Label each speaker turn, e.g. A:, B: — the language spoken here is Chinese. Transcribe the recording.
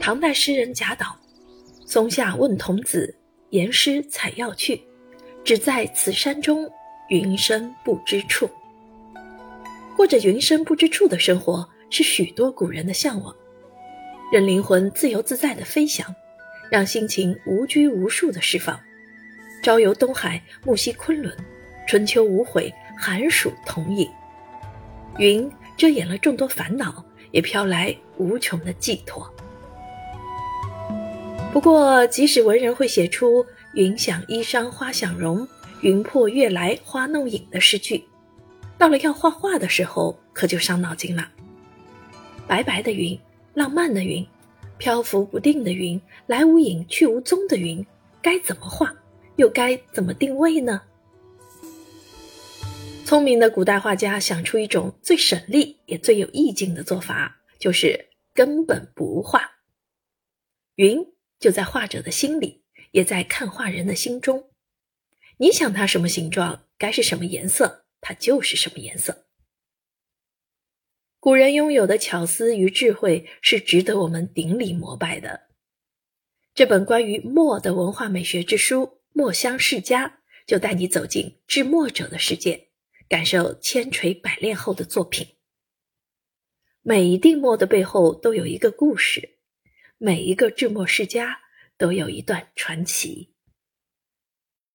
A: 唐代诗人贾岛：“松下问童子，言师采药去。只在此山中，云深不知处。”过着云深不知处的生活，是许多古人的向往。任灵魂自由自在的飞翔，让心情无拘无束的释放。朝游东海，暮西昆仑，春秋无悔，寒暑同饮。云遮掩了众多烦恼，也飘来无穷的寄托。不过，即使文人会写出“云想衣裳花想容，云破月来花弄影”的诗句，到了要画画的时候，可就伤脑筋了。白白的云，浪漫的云，漂浮不定的云，来无影去无踪的云，该怎么画？又该怎么定位呢？聪明的古代画家想出一种最省力也最有意境的做法，就是根本不画。云就在画者的心里，也在看画人的心中。你想它什么形状，该是什么颜色，它就是什么颜色。古人拥有的巧思与智慧是值得我们顶礼膜拜的。这本关于墨的文化美学之书。墨香世家就带你走进制墨者的世界，感受千锤百炼后的作品。每一滴墨的背后都有一个故事，每一个制墨世家都有一段传奇。